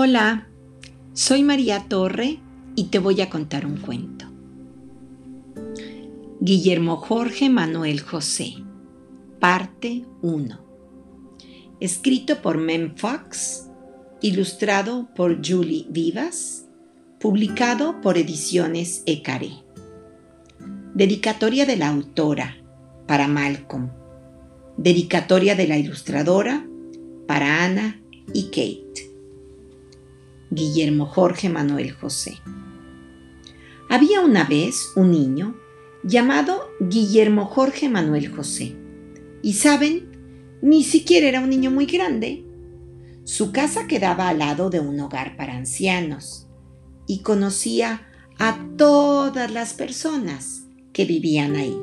Hola, soy María Torre y te voy a contar un cuento. Guillermo Jorge Manuel José, parte 1. Escrito por Mem Fox, ilustrado por Julie Vivas, publicado por Ediciones Ecaré. Dedicatoria de la autora para Malcolm. Dedicatoria de la ilustradora para Ana y Kate. Guillermo Jorge Manuel José. Había una vez un niño llamado Guillermo Jorge Manuel José. Y saben, ni siquiera era un niño muy grande. Su casa quedaba al lado de un hogar para ancianos y conocía a todas las personas que vivían ahí.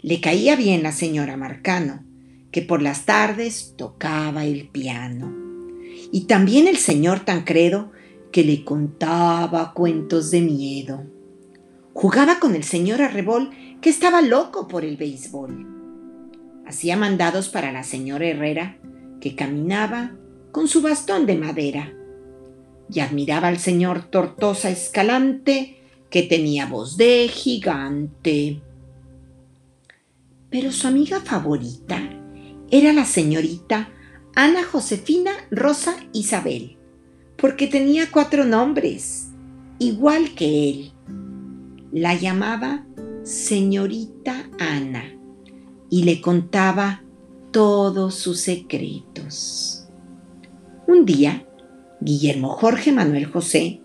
Le caía bien la señora Marcano, que por las tardes tocaba el piano y también el señor Tancredo, que le contaba cuentos de miedo. Jugaba con el señor Arrebol, que estaba loco por el béisbol. Hacía mandados para la señora Herrera, que caminaba con su bastón de madera. Y admiraba al señor Tortosa Escalante, que tenía voz de gigante. Pero su amiga favorita era la señorita Ana Josefina Rosa Isabel, porque tenía cuatro nombres, igual que él. La llamaba señorita Ana y le contaba todos sus secretos. Un día, Guillermo Jorge Manuel José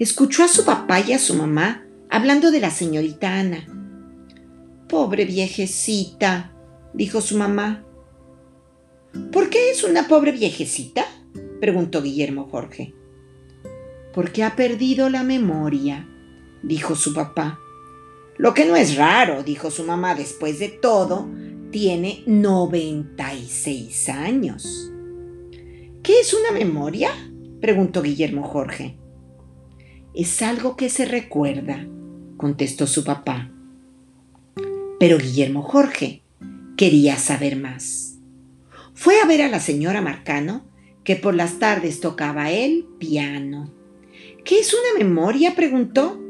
escuchó a su papá y a su mamá hablando de la señorita Ana. Pobre viejecita, dijo su mamá, ¿Por qué es una pobre viejecita? preguntó Guillermo Jorge. Porque ha perdido la memoria, dijo su papá. Lo que no es raro, dijo su mamá, después de todo, tiene 96 años. ¿Qué es una memoria? preguntó Guillermo Jorge. Es algo que se recuerda, contestó su papá. Pero Guillermo Jorge quería saber más. Fue a ver a la señora Marcano, que por las tardes tocaba el piano. ¿Qué es una memoria? preguntó.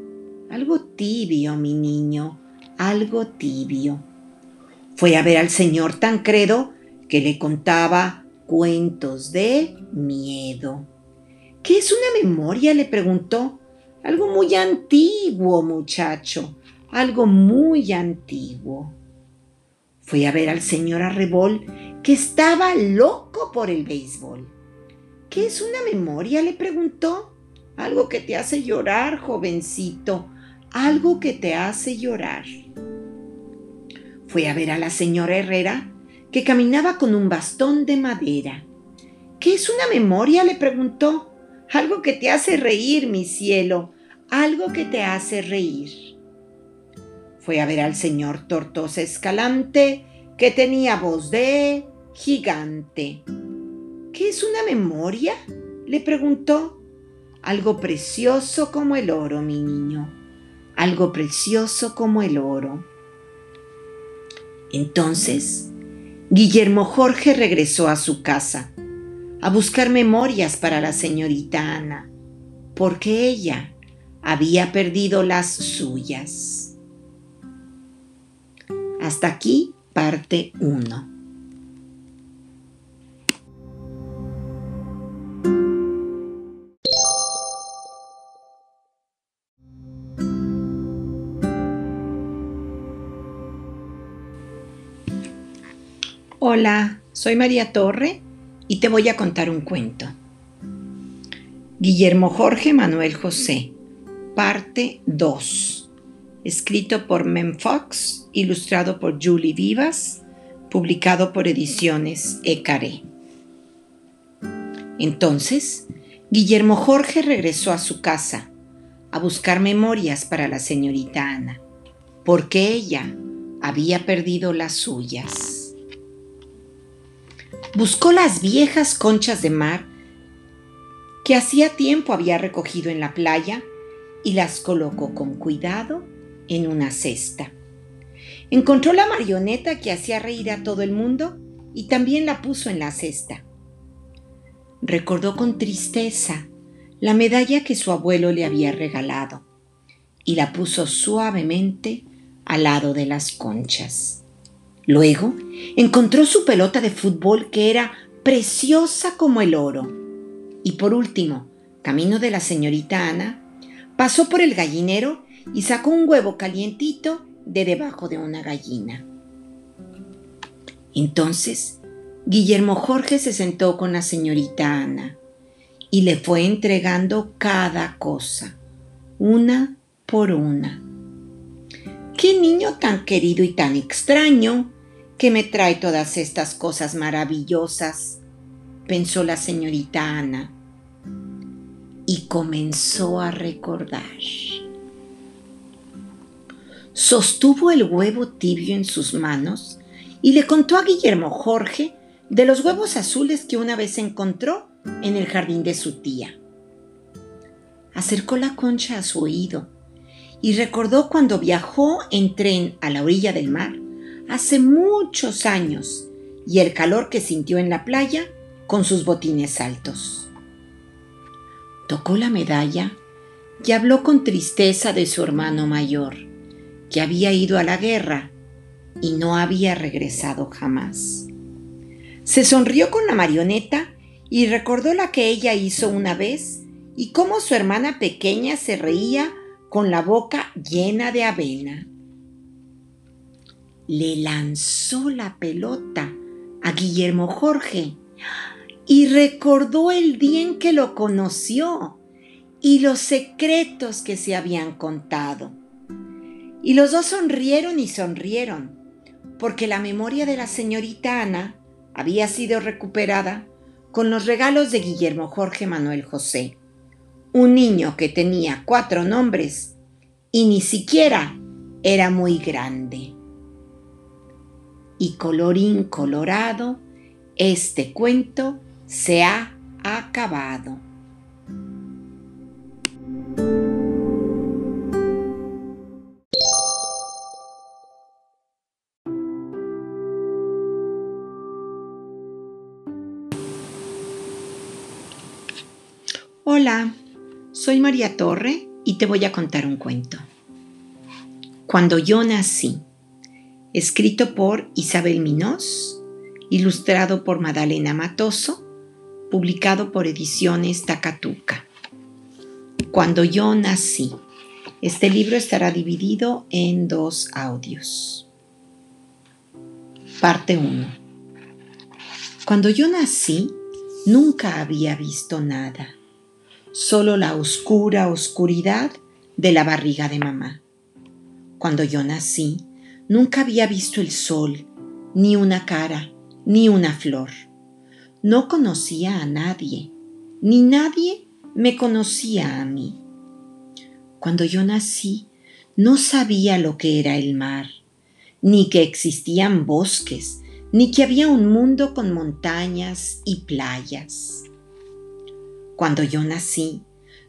Algo tibio, mi niño, algo tibio. Fue a ver al señor Tancredo, que le contaba cuentos de miedo. ¿Qué es una memoria? le preguntó. Algo muy antiguo, muchacho, algo muy antiguo. Fue a ver al señor Arrebol, que estaba loco por el béisbol. ¿Qué es una memoria? le preguntó. Algo que te hace llorar, jovencito, algo que te hace llorar. Fue a ver a la señora Herrera, que caminaba con un bastón de madera. ¿Qué es una memoria? le preguntó. Algo que te hace reír, mi cielo, algo que te hace reír. Fue a ver al señor Tortosa Escalante, que tenía voz de gigante. ¿Qué es una memoria? le preguntó. Algo precioso como el oro, mi niño. Algo precioso como el oro. Entonces, Guillermo Jorge regresó a su casa a buscar memorias para la señorita Ana, porque ella había perdido las suyas. Hasta aquí parte 1. Hola, soy María Torre y te voy a contar un cuento. Guillermo Jorge Manuel José, parte 2. Escrito por Mem Fox, ilustrado por Julie Vivas, publicado por Ediciones Ecaré. Entonces, Guillermo Jorge regresó a su casa a buscar memorias para la señorita Ana, porque ella había perdido las suyas. Buscó las viejas conchas de mar que hacía tiempo había recogido en la playa y las colocó con cuidado en una cesta. Encontró la marioneta que hacía reír a todo el mundo y también la puso en la cesta. recordó con tristeza la medalla que su abuelo le había regalado y la puso suavemente al lado de las conchas. Luego encontró su pelota de fútbol que era preciosa como el oro. Y por último, camino de la señorita Ana, pasó por el gallinero y sacó un huevo calientito de debajo de una gallina. Entonces, Guillermo Jorge se sentó con la señorita Ana y le fue entregando cada cosa, una por una. Qué niño tan querido y tan extraño que me trae todas estas cosas maravillosas, pensó la señorita Ana, y comenzó a recordar. Sostuvo el huevo tibio en sus manos y le contó a Guillermo Jorge de los huevos azules que una vez encontró en el jardín de su tía. Acercó la concha a su oído y recordó cuando viajó en tren a la orilla del mar hace muchos años y el calor que sintió en la playa con sus botines altos. Tocó la medalla y habló con tristeza de su hermano mayor, que había ido a la guerra y no había regresado jamás. Se sonrió con la marioneta y recordó la que ella hizo una vez y cómo su hermana pequeña se reía con la boca llena de avena. Le lanzó la pelota a Guillermo Jorge y recordó el día en que lo conoció y los secretos que se habían contado. Y los dos sonrieron y sonrieron, porque la memoria de la señorita Ana había sido recuperada con los regalos de Guillermo Jorge Manuel José, un niño que tenía cuatro nombres y ni siquiera era muy grande. Y colorín colorado, este cuento se ha acabado. Hola, soy María Torre y te voy a contar un cuento. Cuando yo nací, escrito por Isabel Minos, ilustrado por Madalena Matoso, publicado por Ediciones Takatuka. Cuando yo nací. Este libro estará dividido en dos audios. Parte 1. Cuando yo nací, nunca había visto nada solo la oscura oscuridad de la barriga de mamá. Cuando yo nací, nunca había visto el sol, ni una cara, ni una flor. No conocía a nadie, ni nadie me conocía a mí. Cuando yo nací, no sabía lo que era el mar, ni que existían bosques, ni que había un mundo con montañas y playas. Cuando yo nací,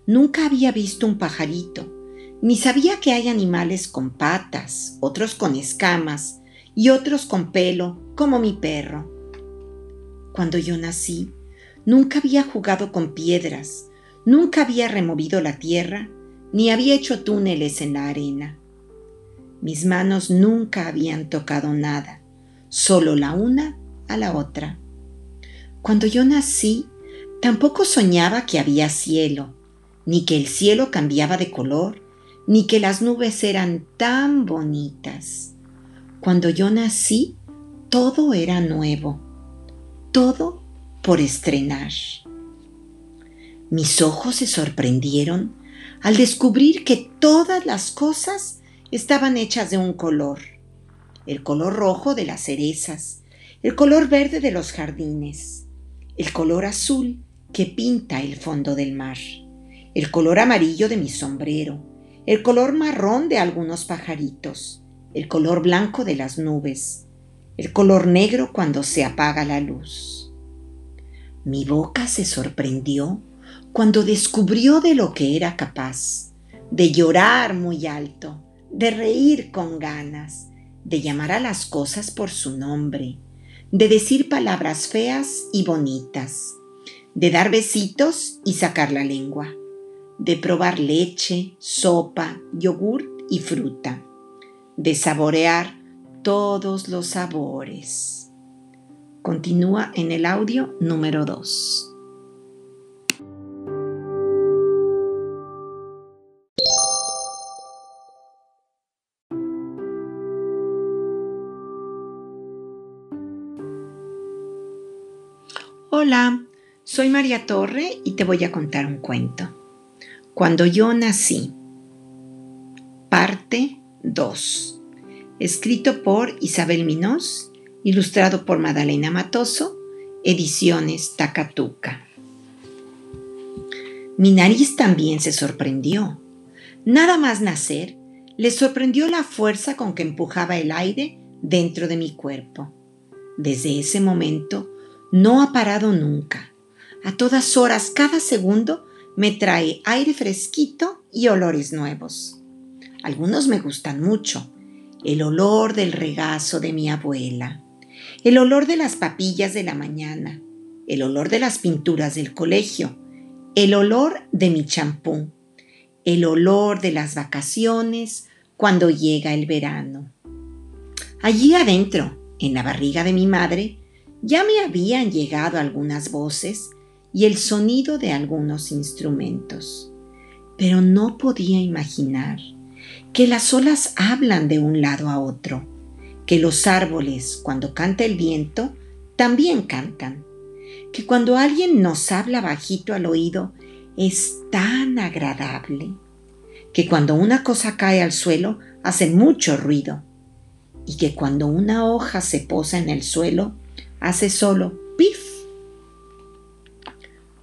nunca había visto un pajarito, ni sabía que hay animales con patas, otros con escamas y otros con pelo, como mi perro. Cuando yo nací, nunca había jugado con piedras, nunca había removido la tierra, ni había hecho túneles en la arena. Mis manos nunca habían tocado nada, solo la una a la otra. Cuando yo nací, Tampoco soñaba que había cielo, ni que el cielo cambiaba de color, ni que las nubes eran tan bonitas. Cuando yo nací, todo era nuevo, todo por estrenar. Mis ojos se sorprendieron al descubrir que todas las cosas estaban hechas de un color. El color rojo de las cerezas, el color verde de los jardines, el color azul que pinta el fondo del mar, el color amarillo de mi sombrero, el color marrón de algunos pajaritos, el color blanco de las nubes, el color negro cuando se apaga la luz. Mi boca se sorprendió cuando descubrió de lo que era capaz, de llorar muy alto, de reír con ganas, de llamar a las cosas por su nombre, de decir palabras feas y bonitas, de dar besitos y sacar la lengua, de probar leche, sopa, yogur y fruta, de saborear todos los sabores. Continúa en el audio número 2. Hola, soy María Torre y te voy a contar un cuento. Cuando yo nací. Parte 2. Escrito por Isabel Minos, ilustrado por Madalena Matoso, Ediciones Takatuka. Mi nariz también se sorprendió. Nada más nacer, le sorprendió la fuerza con que empujaba el aire dentro de mi cuerpo. Desde ese momento, no ha parado nunca a todas horas, cada segundo, me trae aire fresquito y olores nuevos. Algunos me gustan mucho. El olor del regazo de mi abuela, el olor de las papillas de la mañana, el olor de las pinturas del colegio, el olor de mi champú, el olor de las vacaciones cuando llega el verano. Allí adentro, en la barriga de mi madre, ya me habían llegado algunas voces y el sonido de algunos instrumentos. Pero no podía imaginar que las olas hablan de un lado a otro, que los árboles, cuando canta el viento, también cantan, que cuando alguien nos habla bajito al oído, es tan agradable, que cuando una cosa cae al suelo, hace mucho ruido, y que cuando una hoja se posa en el suelo, hace solo pif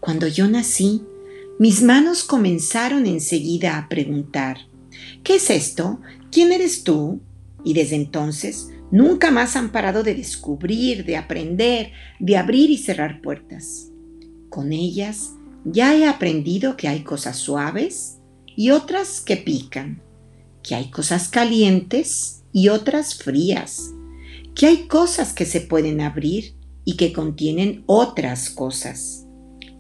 cuando yo nací, mis manos comenzaron enseguida a preguntar, ¿qué es esto? ¿Quién eres tú? Y desde entonces nunca más han parado de descubrir, de aprender, de abrir y cerrar puertas. Con ellas ya he aprendido que hay cosas suaves y otras que pican, que hay cosas calientes y otras frías, que hay cosas que se pueden abrir y que contienen otras cosas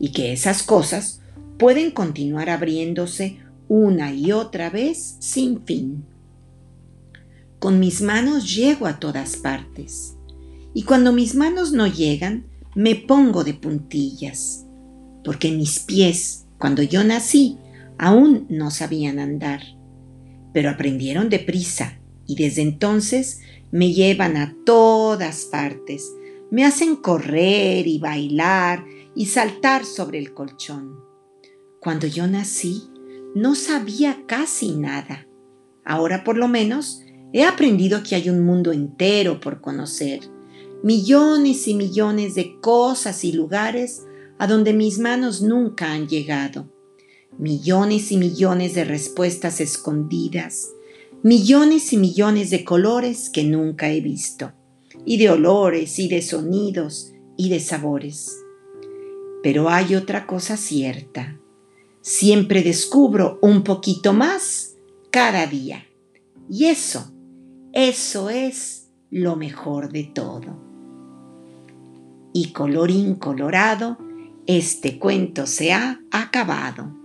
y que esas cosas pueden continuar abriéndose una y otra vez sin fin. Con mis manos llego a todas partes y cuando mis manos no llegan me pongo de puntillas, porque mis pies, cuando yo nací, aún no sabían andar, pero aprendieron deprisa y desde entonces me llevan a todas partes, me hacen correr y bailar y saltar sobre el colchón. Cuando yo nací, no sabía casi nada. Ahora por lo menos he aprendido que hay un mundo entero por conocer, millones y millones de cosas y lugares a donde mis manos nunca han llegado, millones y millones de respuestas escondidas, millones y millones de colores que nunca he visto, y de olores y de sonidos y de sabores. Pero hay otra cosa cierta. Siempre descubro un poquito más cada día. Y eso, eso es lo mejor de todo. Y colorín colorado, este cuento se ha acabado.